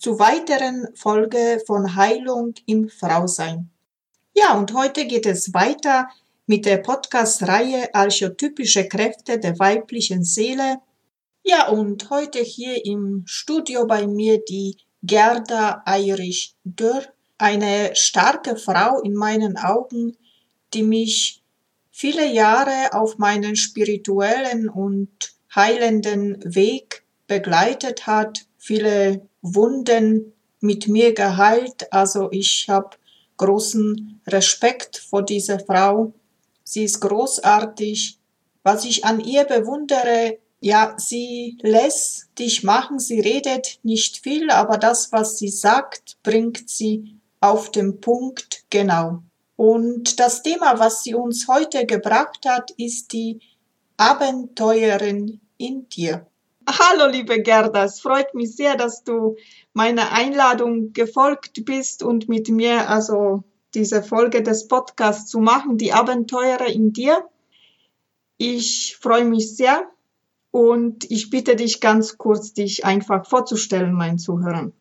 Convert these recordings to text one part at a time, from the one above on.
zu weiteren Folge von Heilung im Frausein. Ja, und heute geht es weiter mit der Podcast-Reihe Archetypische Kräfte der weiblichen Seele. Ja, und heute hier im Studio bei mir die Gerda Eirich Dörr, eine starke Frau in meinen Augen, die mich viele Jahre auf meinen spirituellen und heilenden Weg begleitet hat, viele Wunden mit mir geheilt. Also ich habe großen Respekt vor dieser Frau. Sie ist großartig. Was ich an ihr bewundere, ja, sie lässt dich machen, sie redet nicht viel, aber das, was sie sagt, bringt sie auf den Punkt genau. Und das Thema, was sie uns heute gebracht hat, ist die Abenteuerin in dir. Hallo, liebe Gerda, es freut mich sehr, dass du meiner Einladung gefolgt bist und mit mir also diese Folge des Podcasts zu machen, die Abenteurer in dir. Ich freue mich sehr und ich bitte dich ganz kurz, dich einfach vorzustellen, meinen Zuhörern.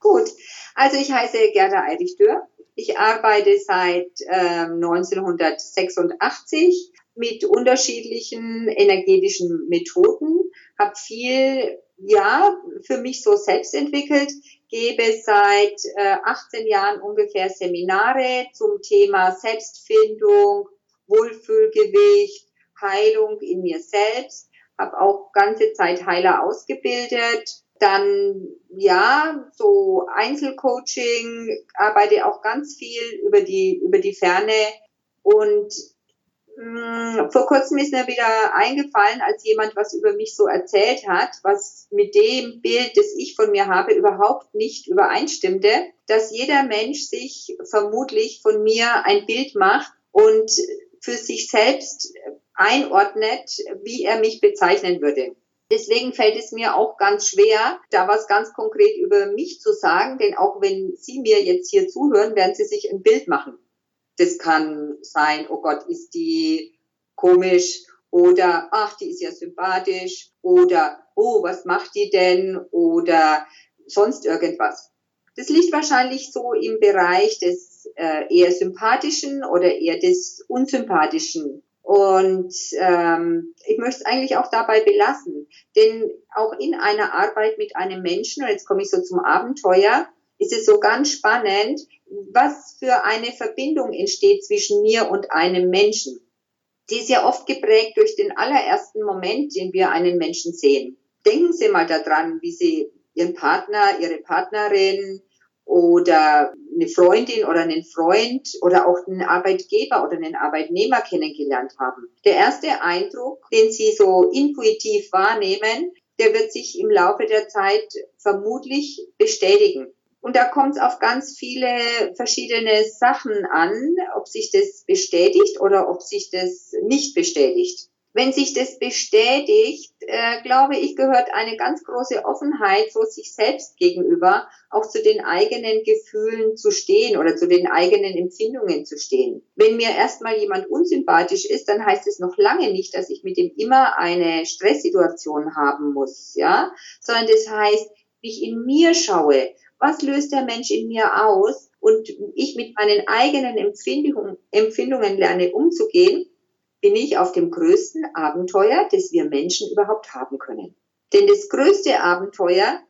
Gut, also ich heiße Gerda Eidich-Dürr ich arbeite seit äh, 1986 mit unterschiedlichen energetischen Methoden, habe viel ja für mich so selbst entwickelt, gebe seit äh, 18 Jahren ungefähr Seminare zum Thema Selbstfindung, Wohlfühlgewicht, Heilung in mir selbst, habe auch ganze Zeit Heiler ausgebildet, dann ja, so Einzelcoaching, arbeite auch ganz viel über die, über die Ferne. Und vor kurzem ist mir wieder eingefallen, als jemand was über mich so erzählt hat, was mit dem Bild, das ich von mir habe, überhaupt nicht übereinstimmte, dass jeder Mensch sich vermutlich von mir ein Bild macht und für sich selbst einordnet, wie er mich bezeichnen würde. Deswegen fällt es mir auch ganz schwer, da was ganz konkret über mich zu sagen, denn auch wenn Sie mir jetzt hier zuhören, werden Sie sich ein Bild machen. Das kann sein, oh Gott, ist die komisch oder ach, die ist ja sympathisch oder oh, was macht die denn oder sonst irgendwas. Das liegt wahrscheinlich so im Bereich des äh, eher sympathischen oder eher des unsympathischen und ähm, ich möchte es eigentlich auch dabei belassen. Denn auch in einer Arbeit mit einem Menschen, und jetzt komme ich so zum Abenteuer, ist es so ganz spannend, was für eine Verbindung entsteht zwischen mir und einem Menschen. Die ist ja oft geprägt durch den allerersten Moment, den wir einen Menschen sehen. Denken Sie mal daran, wie Sie Ihren Partner, Ihre Partnerin, oder eine Freundin oder einen Freund oder auch einen Arbeitgeber oder einen Arbeitnehmer kennengelernt haben. Der erste Eindruck, den Sie so intuitiv wahrnehmen, der wird sich im Laufe der Zeit vermutlich bestätigen. Und da kommt es auf ganz viele verschiedene Sachen an, ob sich das bestätigt oder ob sich das nicht bestätigt. Wenn sich das bestätigt, äh, glaube ich, gehört eine ganz große Offenheit so sich selbst gegenüber, auch zu den eigenen Gefühlen zu stehen oder zu den eigenen Empfindungen zu stehen. Wenn mir erstmal jemand unsympathisch ist, dann heißt es noch lange nicht, dass ich mit ihm immer eine Stresssituation haben muss, ja, sondern das heißt, wie ich in mir schaue, was löst der Mensch in mir aus und ich mit meinen eigenen Empfindungen, Empfindungen lerne umzugehen, bin ich auf dem größten Abenteuer, das wir Menschen überhaupt haben können. Denn das größte Abenteuer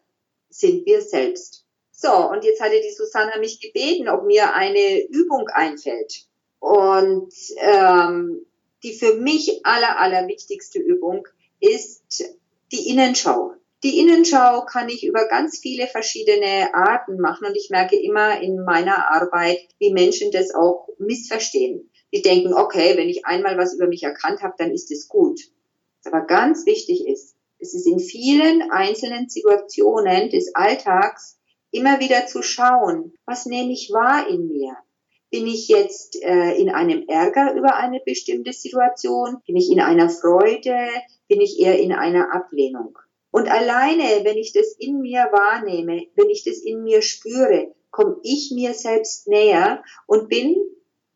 sind wir selbst. So, und jetzt hatte die Susanna mich gebeten, ob mir eine Übung einfällt. Und ähm, die für mich aller, aller wichtigste Übung ist die Innenschau. Die Innenschau kann ich über ganz viele verschiedene Arten machen und ich merke immer in meiner Arbeit, wie Menschen das auch missverstehen. Die denken, okay, wenn ich einmal was über mich erkannt habe, dann ist es gut. Was aber ganz wichtig ist, es ist in vielen einzelnen Situationen des Alltags immer wieder zu schauen, was nehme ich wahr in mir? Bin ich jetzt äh, in einem Ärger über eine bestimmte Situation? Bin ich in einer Freude? Bin ich eher in einer Ablehnung? Und alleine, wenn ich das in mir wahrnehme, wenn ich das in mir spüre, komme ich mir selbst näher und bin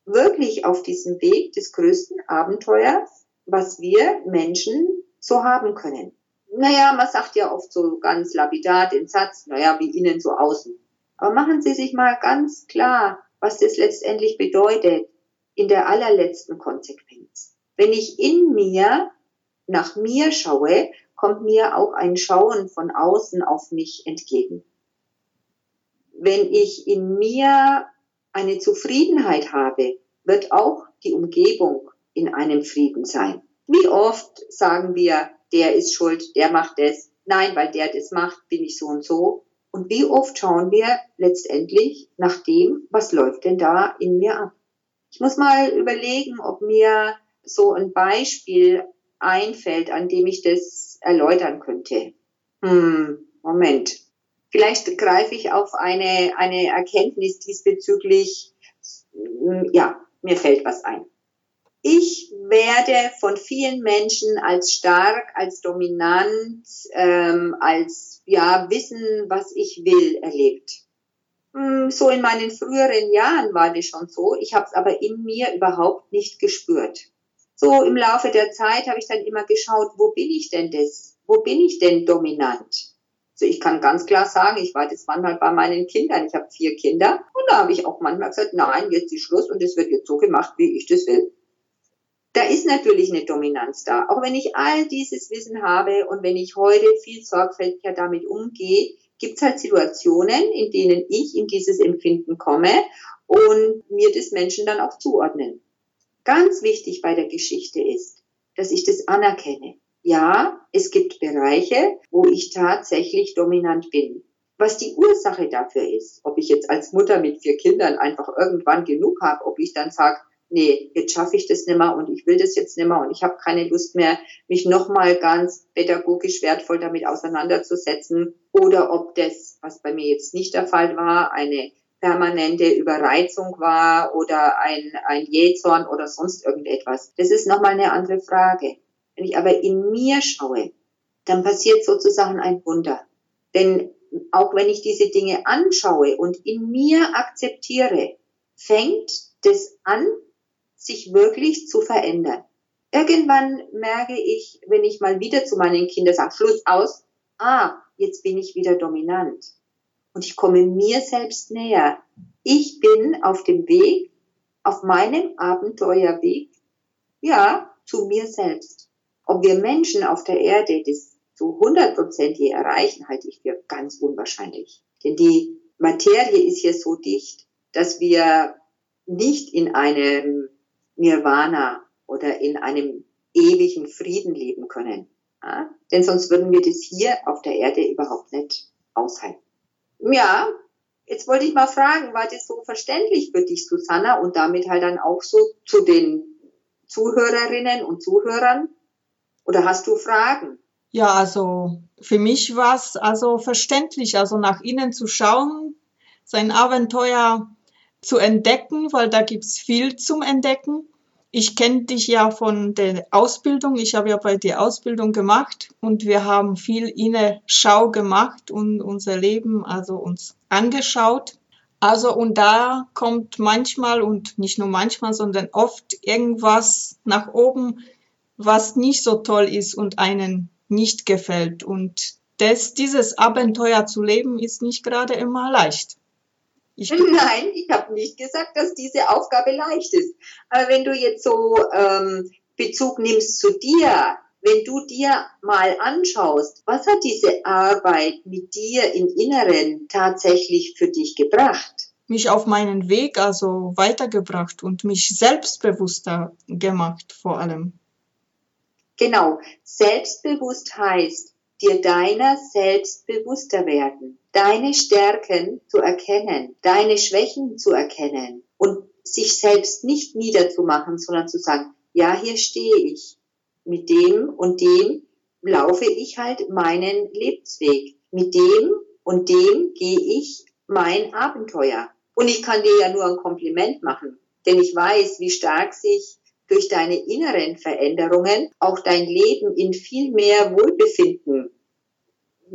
wirklich auf diesem Weg des größten Abenteuers, was wir Menschen so haben können. Naja, man sagt ja oft so ganz lapidar den Satz, naja, wie innen so außen. Aber machen Sie sich mal ganz klar, was das letztendlich bedeutet in der allerletzten Konsequenz. Wenn ich in mir nach mir schaue, kommt mir auch ein Schauen von außen auf mich entgegen. Wenn ich in mir eine Zufriedenheit habe, wird auch die Umgebung in einem Frieden sein. Wie oft sagen wir, der ist schuld, der macht das, nein, weil der das macht, bin ich so und so. Und wie oft schauen wir letztendlich nach dem, was läuft denn da in mir ab? Ich muss mal überlegen, ob mir so ein Beispiel einfällt, an dem ich das erläutern könnte. Hm, Moment. Vielleicht greife ich auf eine, eine Erkenntnis diesbezüglich. Hm, ja, mir fällt was ein. Ich werde von vielen Menschen als stark, als dominant, ähm, als ja wissen, was ich will, erlebt. Hm, so in meinen früheren Jahren war das schon so. Ich habe es aber in mir überhaupt nicht gespürt so im Laufe der Zeit habe ich dann immer geschaut, wo bin ich denn das? Wo bin ich denn dominant? Also ich kann ganz klar sagen, ich war das manchmal bei meinen Kindern. Ich habe vier Kinder und da habe ich auch manchmal gesagt, nein, jetzt ist Schluss und es wird jetzt so gemacht, wie ich das will. Da ist natürlich eine Dominanz da. Auch wenn ich all dieses Wissen habe und wenn ich heute viel sorgfältiger damit umgehe, gibt es halt Situationen, in denen ich in dieses Empfinden komme und mir das Menschen dann auch zuordnen. Ganz wichtig bei der Geschichte ist, dass ich das anerkenne. Ja, es gibt Bereiche, wo ich tatsächlich dominant bin. Was die Ursache dafür ist, ob ich jetzt als Mutter mit vier Kindern einfach irgendwann genug habe, ob ich dann sage, nee, jetzt schaffe ich das nicht mehr und ich will das jetzt nicht mehr und ich habe keine Lust mehr, mich nochmal ganz pädagogisch wertvoll damit auseinanderzusetzen oder ob das, was bei mir jetzt nicht der Fall war, eine permanente Überreizung war oder ein, ein Jähzorn oder sonst irgendetwas. Das ist nochmal eine andere Frage. Wenn ich aber in mir schaue, dann passiert sozusagen ein Wunder. Denn auch wenn ich diese Dinge anschaue und in mir akzeptiere, fängt das an, sich wirklich zu verändern. Irgendwann merke ich, wenn ich mal wieder zu meinen Kindern sage, Schluss aus, ah, jetzt bin ich wieder dominant und ich komme mir selbst näher. Ich bin auf dem Weg, auf meinem Abenteuerweg, ja, zu mir selbst. Ob wir Menschen auf der Erde das zu 100 Prozent je erreichen, halte ich für ganz unwahrscheinlich. Denn die Materie ist hier so dicht, dass wir nicht in einem Nirvana oder in einem ewigen Frieden leben können. Ja? Denn sonst würden wir das hier auf der Erde überhaupt nicht aushalten. Ja, jetzt wollte ich mal fragen, war das so verständlich für dich, Susanna, und damit halt dann auch so zu den Zuhörerinnen und Zuhörern? Oder hast du Fragen? Ja, also für mich war es also verständlich, also nach innen zu schauen, sein Abenteuer zu entdecken, weil da gibt's viel zum Entdecken ich kenne dich ja von der Ausbildung. Ich habe ja bei dir Ausbildung gemacht und wir haben viel Innenschau gemacht und unser Leben, also uns angeschaut. Also und da kommt manchmal und nicht nur manchmal, sondern oft irgendwas nach oben, was nicht so toll ist und einen nicht gefällt. Und das, dieses Abenteuer zu leben, ist nicht gerade immer leicht. Ich Nein, ich habe nicht gesagt, dass diese Aufgabe leicht ist. Aber wenn du jetzt so ähm, Bezug nimmst zu dir, wenn du dir mal anschaust, was hat diese Arbeit mit dir im Inneren tatsächlich für dich gebracht? Mich auf meinen Weg also weitergebracht und mich selbstbewusster gemacht vor allem. Genau, selbstbewusst heißt, dir deiner selbst bewusster werden, deine Stärken zu erkennen, deine Schwächen zu erkennen und sich selbst nicht niederzumachen, sondern zu sagen, ja, hier stehe ich. Mit dem und dem laufe ich halt meinen Lebensweg. Mit dem und dem gehe ich mein Abenteuer. Und ich kann dir ja nur ein Kompliment machen, denn ich weiß, wie stark sich durch deine inneren Veränderungen auch dein Leben in viel mehr Wohlbefinden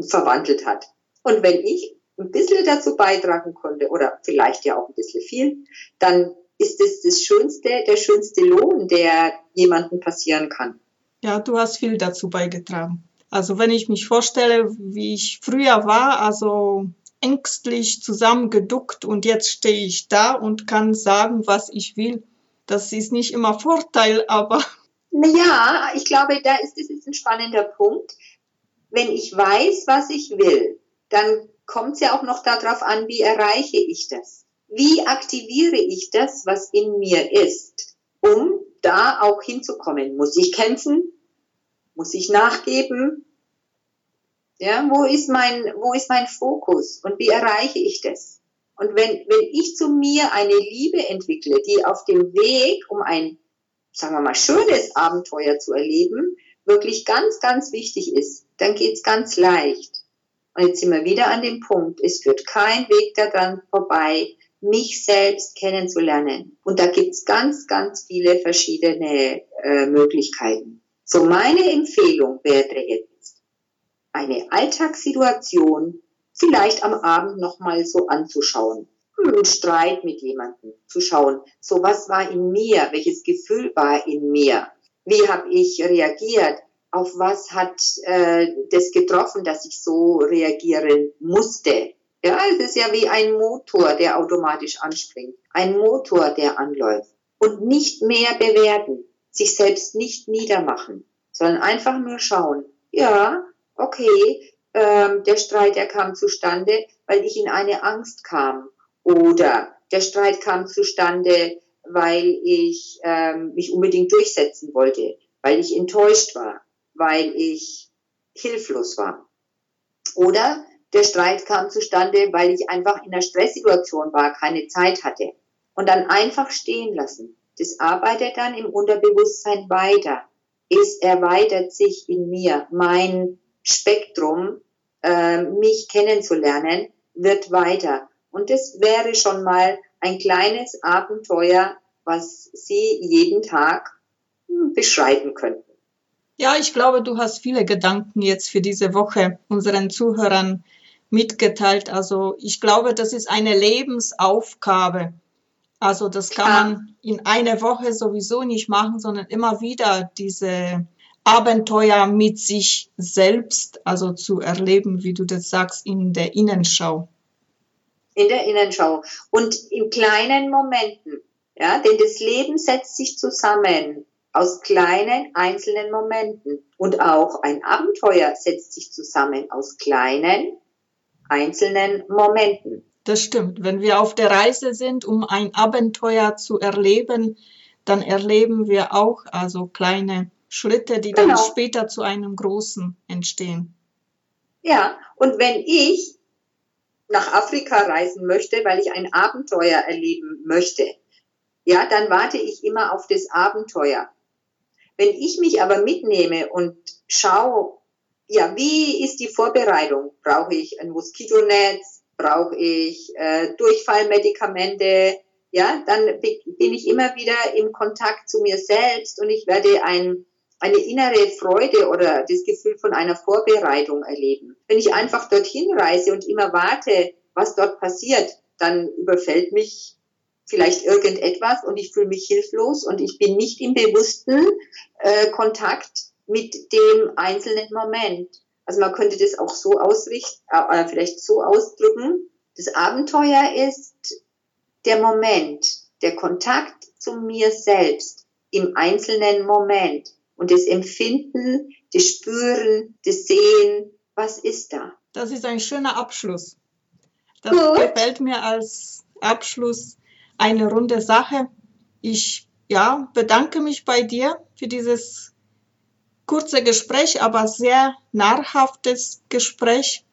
verwandelt hat. Und wenn ich ein bisschen dazu beitragen konnte, oder vielleicht ja auch ein bisschen viel, dann ist es das schönste, der schönste Lohn, der jemandem passieren kann. Ja, du hast viel dazu beigetragen. Also wenn ich mich vorstelle, wie ich früher war, also ängstlich zusammengeduckt und jetzt stehe ich da und kann sagen, was ich will. Das ist nicht immer Vorteil, aber. Naja, ich glaube, da ist es jetzt ein spannender Punkt. Wenn ich weiß, was ich will, dann kommt es ja auch noch darauf an, wie erreiche ich das? Wie aktiviere ich das, was in mir ist, um da auch hinzukommen? Muss ich kämpfen? Muss ich nachgeben? Ja, wo ist mein, wo ist mein Fokus und wie erreiche ich das? Und wenn, wenn ich zu mir eine Liebe entwickle, die auf dem Weg, um ein, sagen wir mal, schönes Abenteuer zu erleben, wirklich ganz, ganz wichtig ist, dann geht's ganz leicht. Und jetzt sind wir wieder an dem Punkt, es führt kein Weg daran vorbei, mich selbst kennenzulernen. Und da gibt's ganz, ganz viele verschiedene äh, Möglichkeiten. So meine Empfehlung wäre jetzt, eine Alltagssituation vielleicht am Abend nochmal so anzuschauen. Einen Streit mit jemandem zu schauen. So was war in mir? Welches Gefühl war in mir? Wie habe ich reagiert? Auf was hat äh, das getroffen, dass ich so reagieren musste? Ja, es ist ja wie ein Motor, der automatisch anspringt. Ein Motor, der anläuft. Und nicht mehr bewerten. Sich selbst nicht niedermachen, sondern einfach nur schauen. Ja, okay, ähm, der Streit, der kam zustande, weil ich in eine Angst kam. Oder der Streit kam zustande, weil ich ähm, mich unbedingt durchsetzen wollte, weil ich enttäuscht war, weil ich hilflos war. Oder der Streit kam zustande, weil ich einfach in einer Stresssituation war, keine Zeit hatte. Und dann einfach stehen lassen. Das arbeitet dann im Unterbewusstsein weiter. Es erweitert sich in mir. Mein Spektrum, äh, mich kennenzulernen, wird weiter. Und das wäre schon mal ein kleines Abenteuer, was Sie jeden Tag hm, beschreiten könnten. Ja, ich glaube, du hast viele Gedanken jetzt für diese Woche unseren Zuhörern mitgeteilt. Also ich glaube, das ist eine Lebensaufgabe. Also das kann man in einer Woche sowieso nicht machen, sondern immer wieder diese Abenteuer mit sich selbst, also zu erleben, wie du das sagst, in der Innenschau. In der Innenschau und in kleinen Momenten, ja, denn das Leben setzt sich zusammen aus kleinen einzelnen Momenten und auch ein Abenteuer setzt sich zusammen aus kleinen einzelnen Momenten. Das stimmt. Wenn wir auf der Reise sind, um ein Abenteuer zu erleben, dann erleben wir auch also kleine Schritte, die genau. dann später zu einem großen entstehen. Ja, und wenn ich nach Afrika reisen möchte, weil ich ein Abenteuer erleben möchte, ja, dann warte ich immer auf das Abenteuer. Wenn ich mich aber mitnehme und schaue, ja, wie ist die Vorbereitung? Brauche ich ein Moskitonetz? Brauche ich äh, Durchfallmedikamente? Ja, dann bin ich immer wieder im Kontakt zu mir selbst und ich werde ein eine innere Freude oder das Gefühl von einer Vorbereitung erleben. Wenn ich einfach dorthin reise und immer warte, was dort passiert, dann überfällt mich vielleicht irgendetwas und ich fühle mich hilflos und ich bin nicht im bewussten äh, Kontakt mit dem einzelnen Moment. Also man könnte das auch so ausrichten, äh, vielleicht so ausdrücken. Das Abenteuer ist der Moment, der Kontakt zu mir selbst im einzelnen Moment und das Empfinden, das Spüren, das Sehen, was ist da? Das ist ein schöner Abschluss. Das Gut. gefällt mir als Abschluss eine runde Sache. Ich ja, bedanke mich bei dir für dieses kurze Gespräch, aber sehr nahrhaftes Gespräch,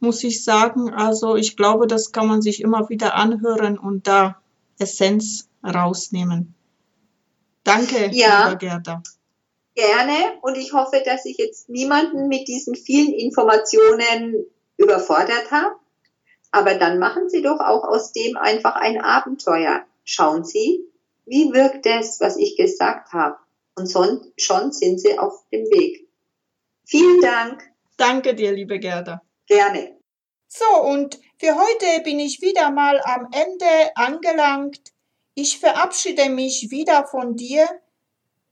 muss ich sagen. Also ich glaube, das kann man sich immer wieder anhören und da Essenz rausnehmen. Danke, ja. lieber Gerda. Gerne und ich hoffe, dass ich jetzt niemanden mit diesen vielen Informationen überfordert habe. Aber dann machen Sie doch auch aus dem einfach ein Abenteuer. Schauen Sie, wie wirkt es, was ich gesagt habe? Und schon sind Sie auf dem Weg. Vielen Dank. Danke dir, liebe Gerda. Gerne. So, und für heute bin ich wieder mal am Ende angelangt. Ich verabschiede mich wieder von dir.